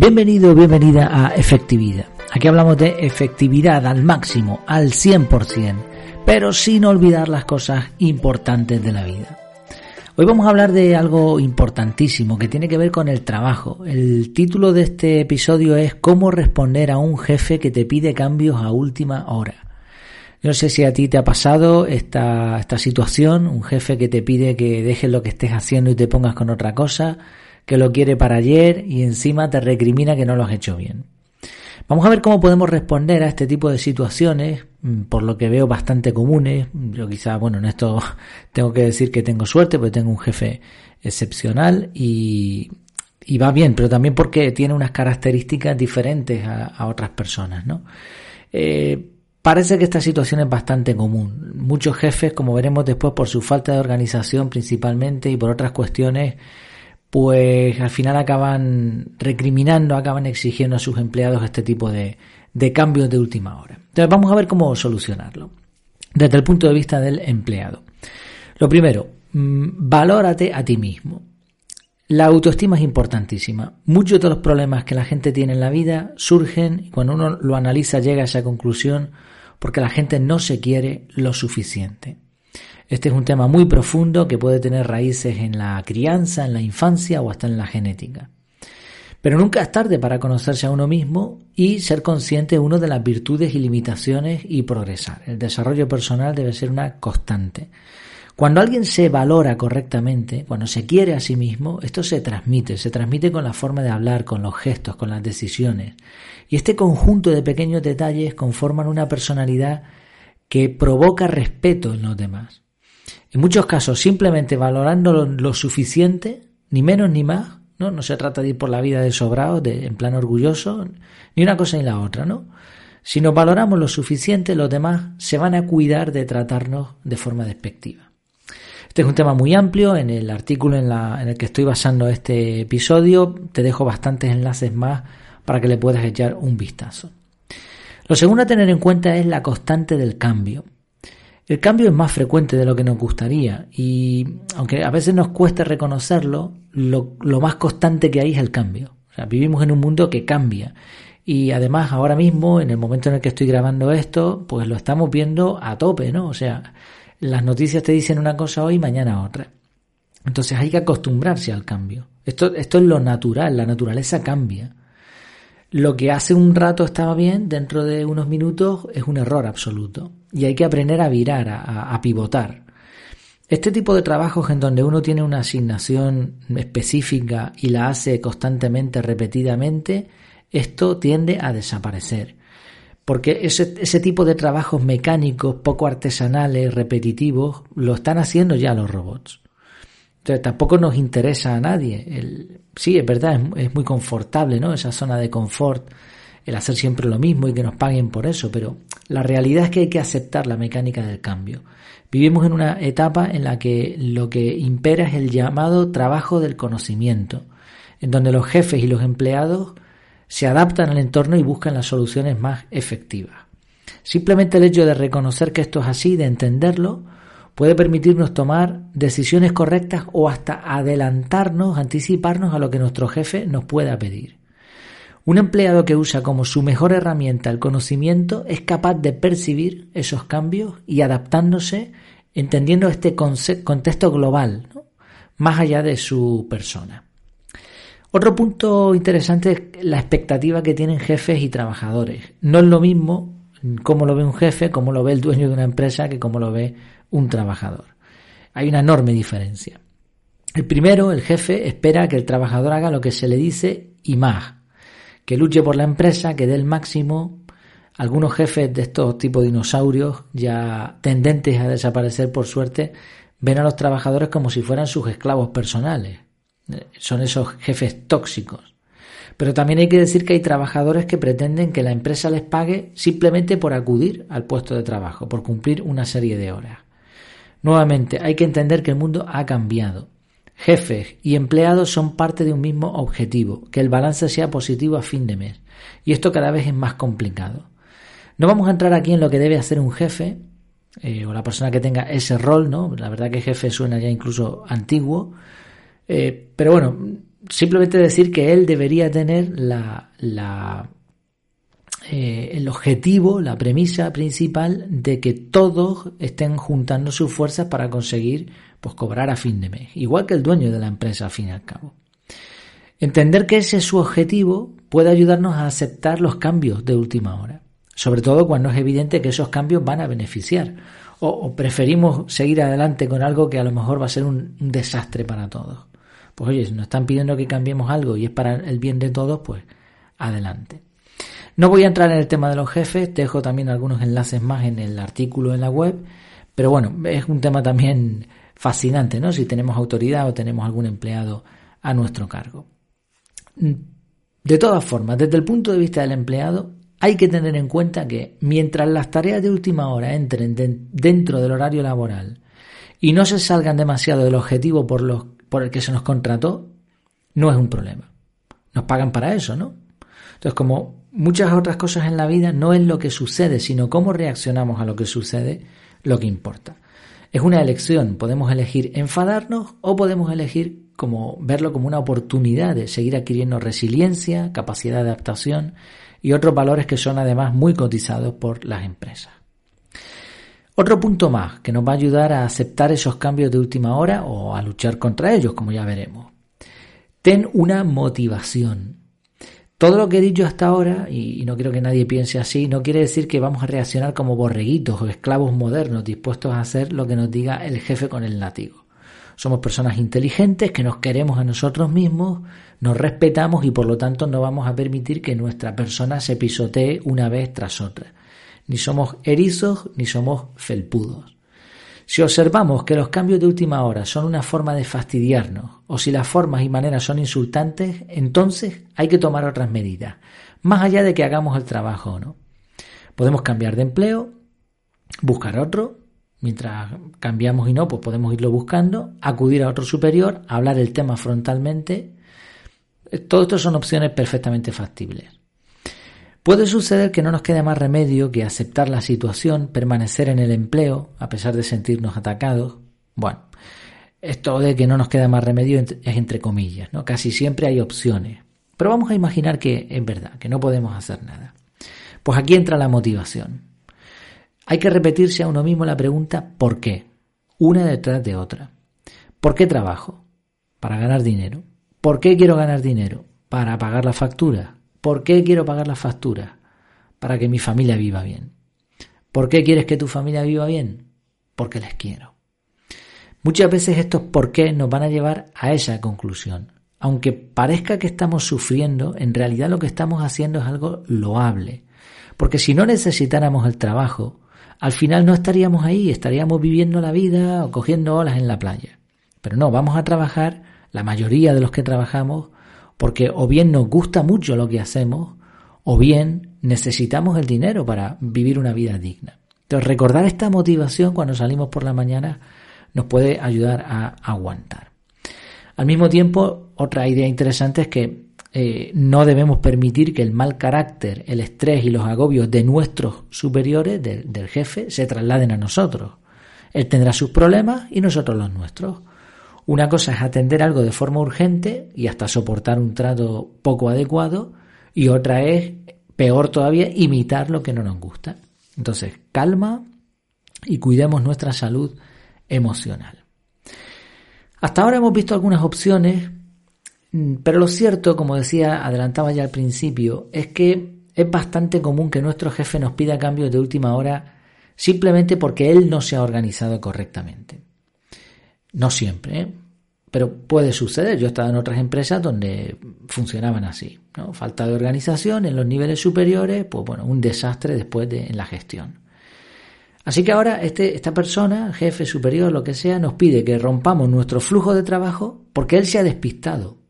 Bienvenido, bienvenida a Efectividad. Aquí hablamos de efectividad al máximo, al 100%, pero sin olvidar las cosas importantes de la vida. Hoy vamos a hablar de algo importantísimo que tiene que ver con el trabajo. El título de este episodio es Cómo responder a un jefe que te pide cambios a última hora. No sé si a ti te ha pasado esta, esta situación, un jefe que te pide que dejes lo que estés haciendo y te pongas con otra cosa, que lo quiere para ayer y encima te recrimina que no lo has hecho bien. Vamos a ver cómo podemos responder a este tipo de situaciones, mm, por lo que veo bastante comunes. Yo quizá, bueno, en esto tengo que decir que tengo suerte porque tengo un jefe excepcional y, y va bien, pero también porque tiene unas características diferentes a, otras personas, ¿no? Eh, parece que esta situación es bastante común. Muchos jefes, como veremos después, por su falta de organización principalmente y por otras cuestiones, pues al final acaban recriminando, acaban exigiendo a sus empleados este tipo de, de cambios de última hora. Entonces vamos a ver cómo solucionarlo desde el punto de vista del empleado. Lo primero, mm, valórate a ti mismo. La autoestima es importantísima. Muchos de los problemas que la gente tiene en la vida surgen y cuando uno lo analiza llega a esa conclusión porque la gente no se quiere lo suficiente. Este es un tema muy profundo que puede tener raíces en la crianza, en la infancia o hasta en la genética. Pero nunca es tarde para conocerse a uno mismo y ser consciente uno de las virtudes y limitaciones y progresar. El desarrollo personal debe ser una constante. Cuando alguien se valora correctamente, cuando se quiere a sí mismo, esto se transmite, se transmite con la forma de hablar, con los gestos, con las decisiones. Y este conjunto de pequeños detalles conforman una personalidad que provoca respeto en los demás. En muchos casos, simplemente valorando lo, suficiente, ni menos ni más, ¿no? No se trata de ir por la vida de sobrado, en plan orgulloso, ni una cosa ni la otra, ¿no? Si nos valoramos lo suficiente, los demás se van a cuidar de tratarnos de forma despectiva. Este es un tema muy amplio. En el artículo en, en, el que estoy basando este episodio te dejo bastantes enlaces más para que le puedas echar un vistazo. Lo segundo a tener en cuenta es la constante del cambio. El cambio es más frecuente de lo que nos gustaría y aunque a veces nos cuesta reconocerlo, lo, más constante que hay es el cambio. O sea, vivimos en un mundo que cambia y además ahora mismo, en el momento en el que estoy grabando esto, pues lo estamos viendo a tope, ¿no? O sea, las noticias te dicen una cosa hoy, mañana otra. Entonces hay que acostumbrarse al cambio. Esto, esto es lo natural, la naturaleza cambia. Lo que hace un rato estaba bien, dentro de unos minutos es un error absoluto. Y hay que aprender a virar, a, pivotar. Este tipo de trabajos en donde uno tiene una asignación específica y la hace constantemente, repetidamente, esto tiende a desaparecer. Porque ese, ese tipo de trabajos mecánicos, poco artesanales, repetitivos, lo están haciendo ya los robots. Tampoco nos interesa a nadie. El, sí, es verdad, es, muy confortable, ¿no? Esa zona de confort, el hacer siempre lo mismo y que nos paguen por eso, pero la realidad es que hay que aceptar la mecánica del cambio. Vivimos en una etapa en la que lo que impera es el llamado trabajo del conocimiento, en donde los jefes y los empleados se adaptan al entorno y buscan las soluciones más efectivas. Simplemente el hecho de reconocer que esto es así, de entenderlo, puede permitirnos tomar decisiones correctas o hasta adelantarnos, anticiparnos a lo que nuestro jefe nos pueda pedir. Un empleado que usa como su mejor herramienta el conocimiento es capaz de percibir esos cambios y adaptándose, entendiendo este contexto global, más allá de su persona. Otro punto interesante es la expectativa que tienen jefes y trabajadores. No es lo mismo cómo lo ve un jefe, cómo lo ve el dueño de una empresa, que cómo lo ve un trabajador. Hay una enorme diferencia. El primero, el jefe, espera que el trabajador haga lo que se le dice y más, que luche por la empresa, que dé el máximo. Algunos jefes de estos tipos de dinosaurios, ya tendentes a desaparecer por suerte, ven a los trabajadores como si fueran sus esclavos personales. Son esos jefes tóxicos. Pero también hay que decir que hay trabajadores que pretenden que la empresa les pague simplemente por acudir al puesto de trabajo, por cumplir una serie de horas. Nuevamente, hay que entender que el mundo ha cambiado. Jefes y empleados son parte de un mismo objetivo, que el balance sea positivo a fin de mes. Y esto cada vez es más complicado. No vamos a entrar aquí en lo que debe hacer un jefe eh, o la persona que tenga ese rol, ¿no? La verdad que jefe suena ya incluso antiguo. Eh, pero bueno, simplemente decir que él debería tener la, eh, el objetivo, la premisa principal de que todos estén juntando sus fuerzas para conseguir pues, cobrar a fin de mes, igual que el dueño de la empresa al fin y al cabo. Entender que ese es su objetivo puede ayudarnos a aceptar los cambios de última hora, sobre todo cuando es evidente que esos cambios van a beneficiar o, preferimos seguir adelante con algo que a lo mejor va a ser un, desastre para todos. Pues oye, si nos están pidiendo que cambiemos algo y es para el bien de todos, pues adelante. No voy a entrar en el tema de los jefes, dejo también algunos enlaces más en el artículo en la web, pero bueno, es un tema también fascinante, ¿no? Si tenemos autoridad o tenemos algún empleado a nuestro cargo. De todas formas, desde el punto de vista del empleado, hay que tener en cuenta que mientras las tareas de última hora entren dentro del horario laboral y no se salgan demasiado del objetivo por, los, por el que se nos contrató, no es un problema. Nos pagan para eso, ¿no? Entonces, como muchas otras cosas en la vida, no es lo que sucede, sino cómo reaccionamos a lo que sucede lo que importa. Es una elección, podemos elegir enfadarnos o podemos elegir como verlo como una oportunidad de seguir adquiriendo resiliencia, capacidad de adaptación y otros valores que son además muy cotizados por las empresas. Otro punto más que nos va a ayudar a aceptar esos cambios de última hora o a luchar contra ellos, como ya veremos. Ten una motivación. Todo lo que he dicho hasta ahora, y no quiero que nadie piense así, no quiere decir que vamos a reaccionar como borreguitos o esclavos modernos dispuestos a hacer lo que nos diga el jefe con el látigo. Somos personas inteligentes que nos queremos a nosotros mismos, nos respetamos y por lo tanto no vamos a permitir que nuestra persona se pisotee una vez tras otra. Ni somos erizos ni somos felpudos. Si observamos que los cambios de última hora son una forma de fastidiarnos o si las formas y maneras son insultantes, entonces hay que tomar otras medidas, más allá de que hagamos el trabajo o no. Podemos cambiar de empleo, buscar otro Mientras cambiamos y no, pues podemos irlo buscando, acudir a otro superior, hablar el tema frontalmente. Todo esto son opciones perfectamente factibles. Puede suceder que no nos quede más remedio que aceptar la situación, permanecer en el empleo, a pesar de sentirnos atacados. Bueno, esto de que no nos queda más remedio es entre comillas, ¿no? Casi siempre hay opciones. Pero vamos a imaginar que es verdad, que no podemos hacer nada. Pues aquí entra la motivación. Hay que repetirse a uno mismo la pregunta ¿por qué? Una detrás de otra. ¿Por qué trabajo? Para ganar dinero. ¿Por qué quiero ganar dinero? Para pagar la factura. ¿Por qué quiero pagar la factura? Para que mi familia viva bien. ¿Por qué quieres que tu familia viva bien? Porque les quiero. Muchas veces estos por qué nos van a llevar a esa conclusión. Aunque parezca que estamos sufriendo, en realidad lo que estamos haciendo es algo loable. Porque si no necesitáramos el trabajo, al final no estaríamos ahí, estaríamos viviendo la vida o cogiendo olas en la playa. Pero no, vamos a trabajar, la mayoría de los que trabajamos, porque o bien nos gusta mucho lo que hacemos, o bien necesitamos el dinero para vivir una vida digna. Entonces, recordar esta motivación cuando salimos por la mañana nos puede ayudar a aguantar. Al mismo tiempo, otra idea interesante es que eh, no debemos permitir que el mal carácter, el estrés y los agobios de nuestros superiores, del jefe, se trasladen a nosotros. Él tendrá sus problemas y nosotros los nuestros. Una cosa es atender algo de forma urgente y hasta soportar un trato poco adecuado y otra es, peor todavía, imitar lo que no nos gusta. Entonces, calma y cuidemos nuestra salud emocional. Hasta ahora hemos visto algunas opciones Mm, pero lo cierto, como decía, adelantaba ya al principio, es que es bastante común que nuestro jefe nos pida cambios de última hora simplemente porque él no se ha organizado correctamente. No siempre, ¿eh? Pero puede suceder. Yo he estado en otras empresas donde funcionaban así. ¿no? Falta de organización en los niveles superiores, pues bueno, un desastre después de en la gestión. Así que ahora este, esta persona, jefe superior, lo que sea, nos pide que rompamos nuestro flujo de trabajo porque él se ha despistado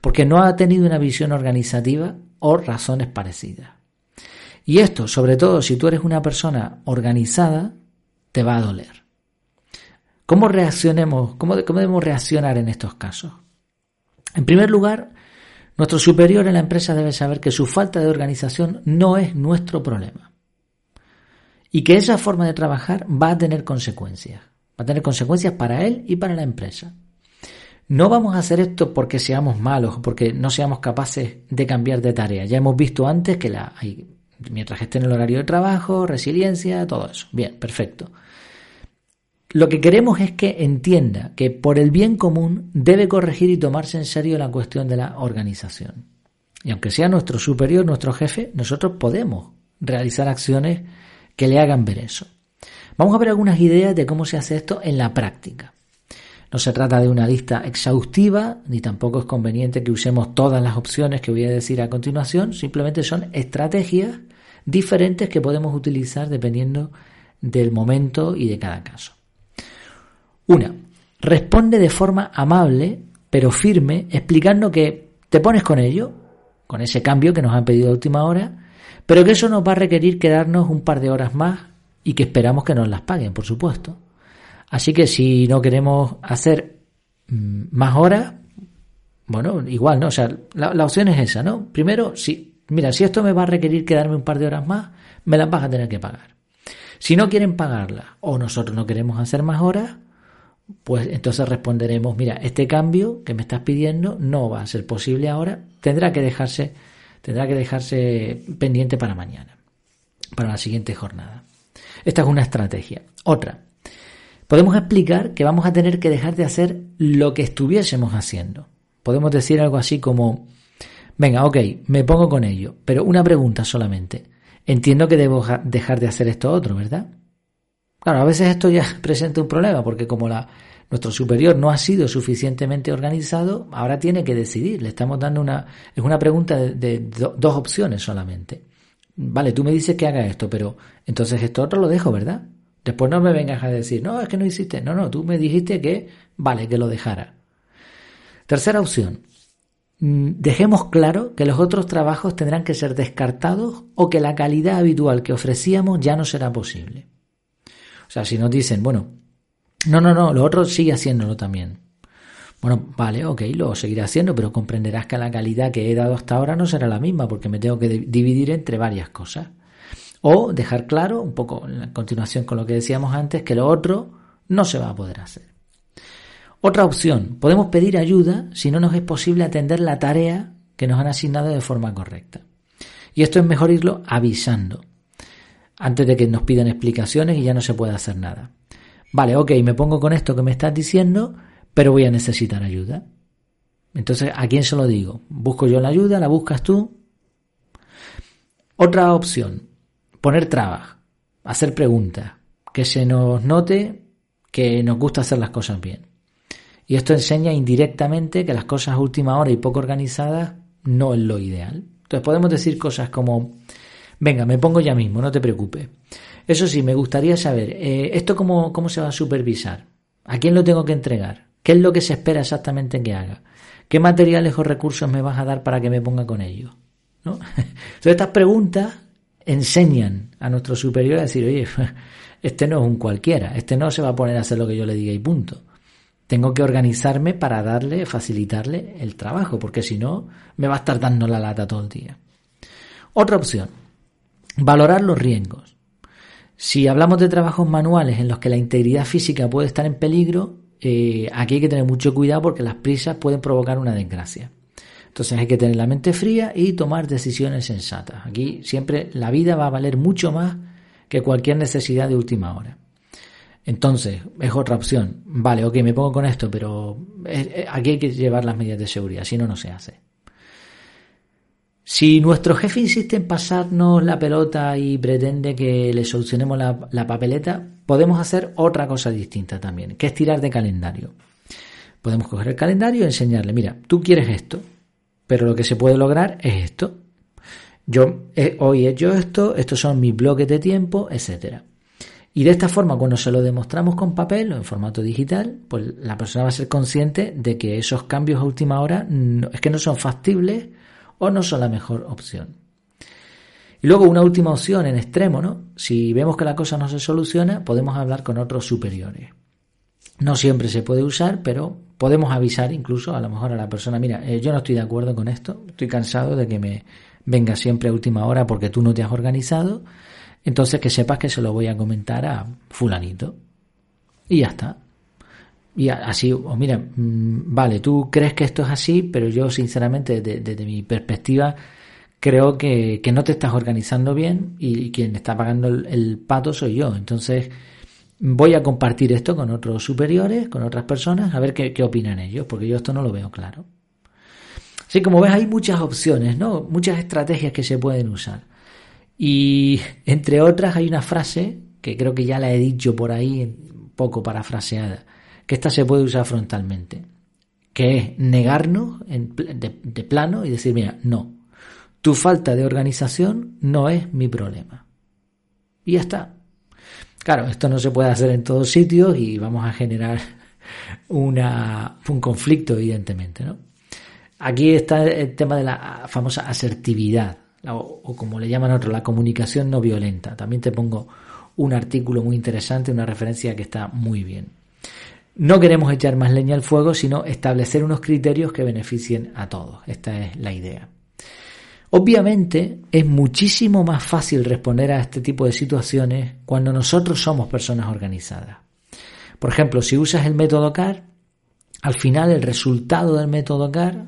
porque no ha tenido una visión organizativa o razones parecidas. Y esto, sobre todo si tú eres una persona organizada, te va a doler. ¿Cómo reaccionemos? ¿Cómo, debemos reaccionar en estos casos? En primer lugar, nuestro superior en la empresa debe saber que su falta de organización no es nuestro problema. Y que esa forma de trabajar va a tener consecuencias. Va a tener consecuencias para él y para la empresa. No vamos a hacer esto porque seamos malos, porque no seamos capaces de cambiar de tarea. Ya hemos visto antes que la, mientras esté en el horario de trabajo, resiliencia, todo eso. Bien, perfecto. Lo que queremos es que entienda que por el bien común debe corregir y tomarse en serio la cuestión de la organización. Y aunque sea nuestro superior, nuestro jefe, nosotros podemos realizar acciones que le hagan ver eso. Vamos a ver algunas ideas de cómo se hace esto en la práctica. No se trata de una lista exhaustiva, ni tampoco es conveniente que usemos todas las opciones que voy a decir a continuación, simplemente son estrategias diferentes que podemos utilizar dependiendo del momento y de cada caso. Una, responde de forma amable pero firme, explicando que te pones con ello, con ese cambio que nos han pedido a última hora, pero que eso nos va a requerir quedarnos un par de horas más y que esperamos que nos las paguen, por supuesto. Así que si no queremos hacer mm, más horas, bueno, igual, ¿no? O sea, la, opción es esa, ¿no? Primero, si, mira, si esto me va a requerir quedarme un par de horas más, me las vas a tener que pagar. Si no quieren pagarla o nosotros no queremos hacer más horas, pues entonces responderemos, mira, este cambio que me estás pidiendo no va a ser posible ahora, tendrá que dejarse, tendrá que dejarse pendiente para mañana, para la siguiente jornada. Esta es una estrategia. Otra, podemos explicar que vamos a tener que dejar de hacer lo que estuviésemos haciendo. Podemos decir algo así como, venga, ok, me pongo con ello, pero una pregunta solamente. Entiendo que debo dejar de hacer esto otro, ¿verdad? Claro, a veces esto ya presenta un problema, porque como la, nuestro superior no ha sido suficientemente organizado, ahora tiene que decidir. Le estamos dando una, es una pregunta de, dos opciones solamente. Vale, tú me dices que haga esto, pero entonces esto otro lo dejo, ¿verdad? Después no me vengas a decir, no, es que no hiciste. No, no, tú me dijiste que, vale, que lo dejara. Tercera opción. Mm, dejemos claro que los otros trabajos tendrán que ser descartados o que la calidad habitual que ofrecíamos ya no será posible. O sea, si nos dicen, bueno, no, no, no, lo otro sigue haciéndolo también. Bueno, vale, ok, lo seguiré haciendo, pero comprenderás que la calidad que he dado hasta ahora no será la misma porque me tengo que dividir entre varias cosas. O dejar claro, un poco en continuación con lo que decíamos antes, que lo otro no se va a poder hacer. Otra opción, podemos pedir ayuda si no nos es posible atender la tarea que nos han asignado de forma correcta. Y esto es mejor irlo avisando, antes de que nos pidan explicaciones y ya no se pueda hacer nada. Vale, ok, me pongo con esto que me estás diciendo, pero voy a necesitar ayuda. Entonces, ¿a quién se lo digo? ¿Busco yo la ayuda? ¿La buscas tú? Otra opción, poner trabas, hacer preguntas, que se nos note que nos gusta hacer las cosas bien. Y esto enseña indirectamente que las cosas a última hora y poco organizadas no es lo ideal. Entonces podemos decir cosas como, venga, me pongo ya mismo, no te preocupes. Eso sí, me gustaría saber, eh, ¿esto cómo, cómo se va a supervisar? ¿A quién lo tengo que entregar? ¿Qué es lo que se espera exactamente que haga? ¿Qué materiales o recursos me vas a dar para que me ponga con ellos? ¿No? Entonces estas preguntas enseñan a nuestro superior a decir, oye, este no es un cualquiera, este no se va a poner a hacer lo que yo le diga y punto. Tengo que organizarme para darle, facilitarle el trabajo, porque si no, me va a estar dando la lata todo el día. Otra opción, valorar los riesgos. Si hablamos de trabajos manuales en los que la integridad física puede estar en peligro, eh, aquí hay que tener mucho cuidado porque las prisas pueden provocar una desgracia. Entonces hay que tener la mente fría y tomar decisiones sensatas. Aquí siempre la vida va a valer mucho más que cualquier necesidad de última hora. Entonces, es otra opción. Vale, ok, me pongo con esto, pero aquí hay que llevar las medidas de seguridad, si no, no se hace. Si nuestro jefe insiste en pasarnos la pelota y pretende que le solucionemos la, papeleta, podemos hacer otra cosa distinta también, que es tirar de calendario. Podemos coger el calendario y enseñarle, mira, tú quieres esto, pero lo que se puede lograr es esto. Yo hoy he hecho esto, estos son mis bloques de tiempo, etcétera. Y de esta forma, cuando se lo demostramos con papel o en formato digital, pues la persona va a ser consciente de que esos cambios a última hora es que no son factibles o no son la mejor opción. Y luego una última opción en extremo, ¿no? Si vemos que la cosa no se soluciona, podemos hablar con otros superiores. No siempre se puede usar, pero podemos avisar incluso a lo mejor a la persona, mira, eh, yo no estoy de acuerdo con esto, estoy cansado de que me venga siempre a última hora porque tú no te has organizado, entonces que sepas que se lo voy a comentar a fulanito. Y ya está. Y así, o mira, mm, vale, tú crees que esto es así, pero yo sinceramente desde, mi perspectiva creo que, no te estás organizando bien y quien está pagando el, pato soy yo. Entonces voy a compartir esto con otros superiores, con otras personas, a ver qué, qué opinan ellos, porque yo esto no lo veo claro. Así como ves, hay muchas opciones, ¿no? Muchas estrategias que se pueden usar. Y entre otras hay una frase que creo que ya la he dicho por ahí, un poco parafraseada, que esta se puede usar frontalmente, que es negarnos de, plano y decir, mira, no, tu falta de organización no es mi problema. Y ya está. Claro, esto no se puede hacer en todos sitios y vamos a generar una, un conflicto, evidentemente. ¿no? Aquí está el tema de la famosa asertividad, o, o como le llaman otros, la comunicación no violenta. También te pongo un artículo muy interesante, una referencia que está muy bien. No queremos echar más leña al fuego, sino establecer unos criterios que beneficien a todos. Esta es la idea. Obviamente es muchísimo más fácil responder a este tipo de situaciones cuando nosotros somos personas organizadas. Por ejemplo, si usas el método CAR, al final el resultado del método CAR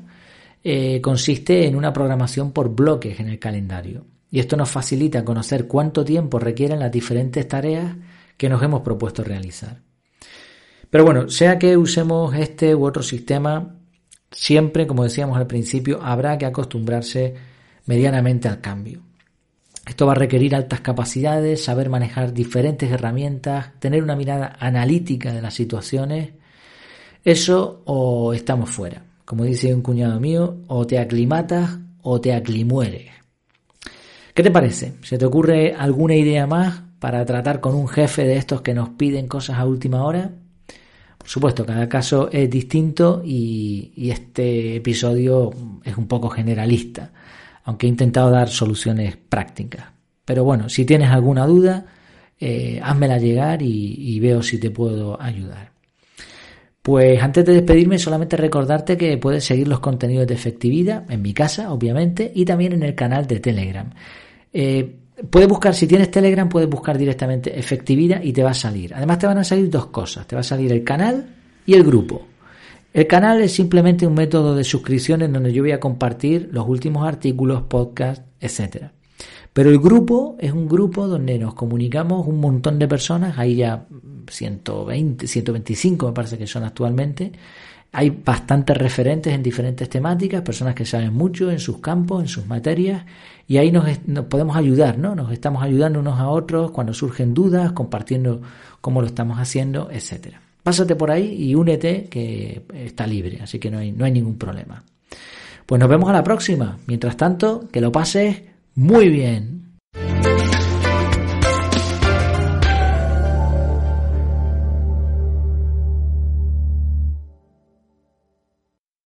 eh, consiste en una programación por bloques en el calendario. Y esto nos facilita conocer cuánto tiempo requieren las diferentes tareas que nos hemos propuesto realizar. Pero bueno, sea que usemos este u otro sistema, siempre, como decíamos al principio, habrá que acostumbrarse medianamente al cambio. Esto va a requerir altas capacidades, saber manejar diferentes herramientas, tener una mirada analítica de las situaciones. Eso o estamos fuera. Como dice un cuñado mío, o te aclimatas o te aclimueres. ¿Qué te parece? ¿Se te ocurre alguna idea más para tratar con un jefe de estos que nos piden cosas a última hora? Por supuesto, cada caso es distinto y, este episodio es un poco generalista, aunque he intentado dar soluciones prácticas. Pero bueno, si tienes alguna duda, eh, házmela llegar y veo si te puedo ayudar. Pues antes de despedirme, solamente recordarte que puedes seguir los contenidos de efectividad en mi casa, obviamente, y también en el canal de Telegram. Eh, puedes buscar, si tienes Telegram, puedes buscar directamente efectividad y te va a salir. Además, te van a salir dos cosas: te va a salir el canal y el grupo. El canal es simplemente un método de suscripción en donde yo voy a compartir los últimos artículos, podcasts, etcétera. Pero el grupo es un grupo donde nos comunicamos un montón de personas, hay ya 120, 125 me parece que son actualmente. Hay bastantes referentes en diferentes temáticas, personas que saben mucho en sus campos, en sus materias, y ahí nos, podemos ayudar, ¿no? Nos estamos ayudando unos a otros cuando surgen dudas, compartiendo cómo lo estamos haciendo, etcétera. Pásate por ahí y únete que está libre, así que no hay, no hay ningún problema. Pues nos vemos a la próxima. Mientras tanto, que lo pases muy bien.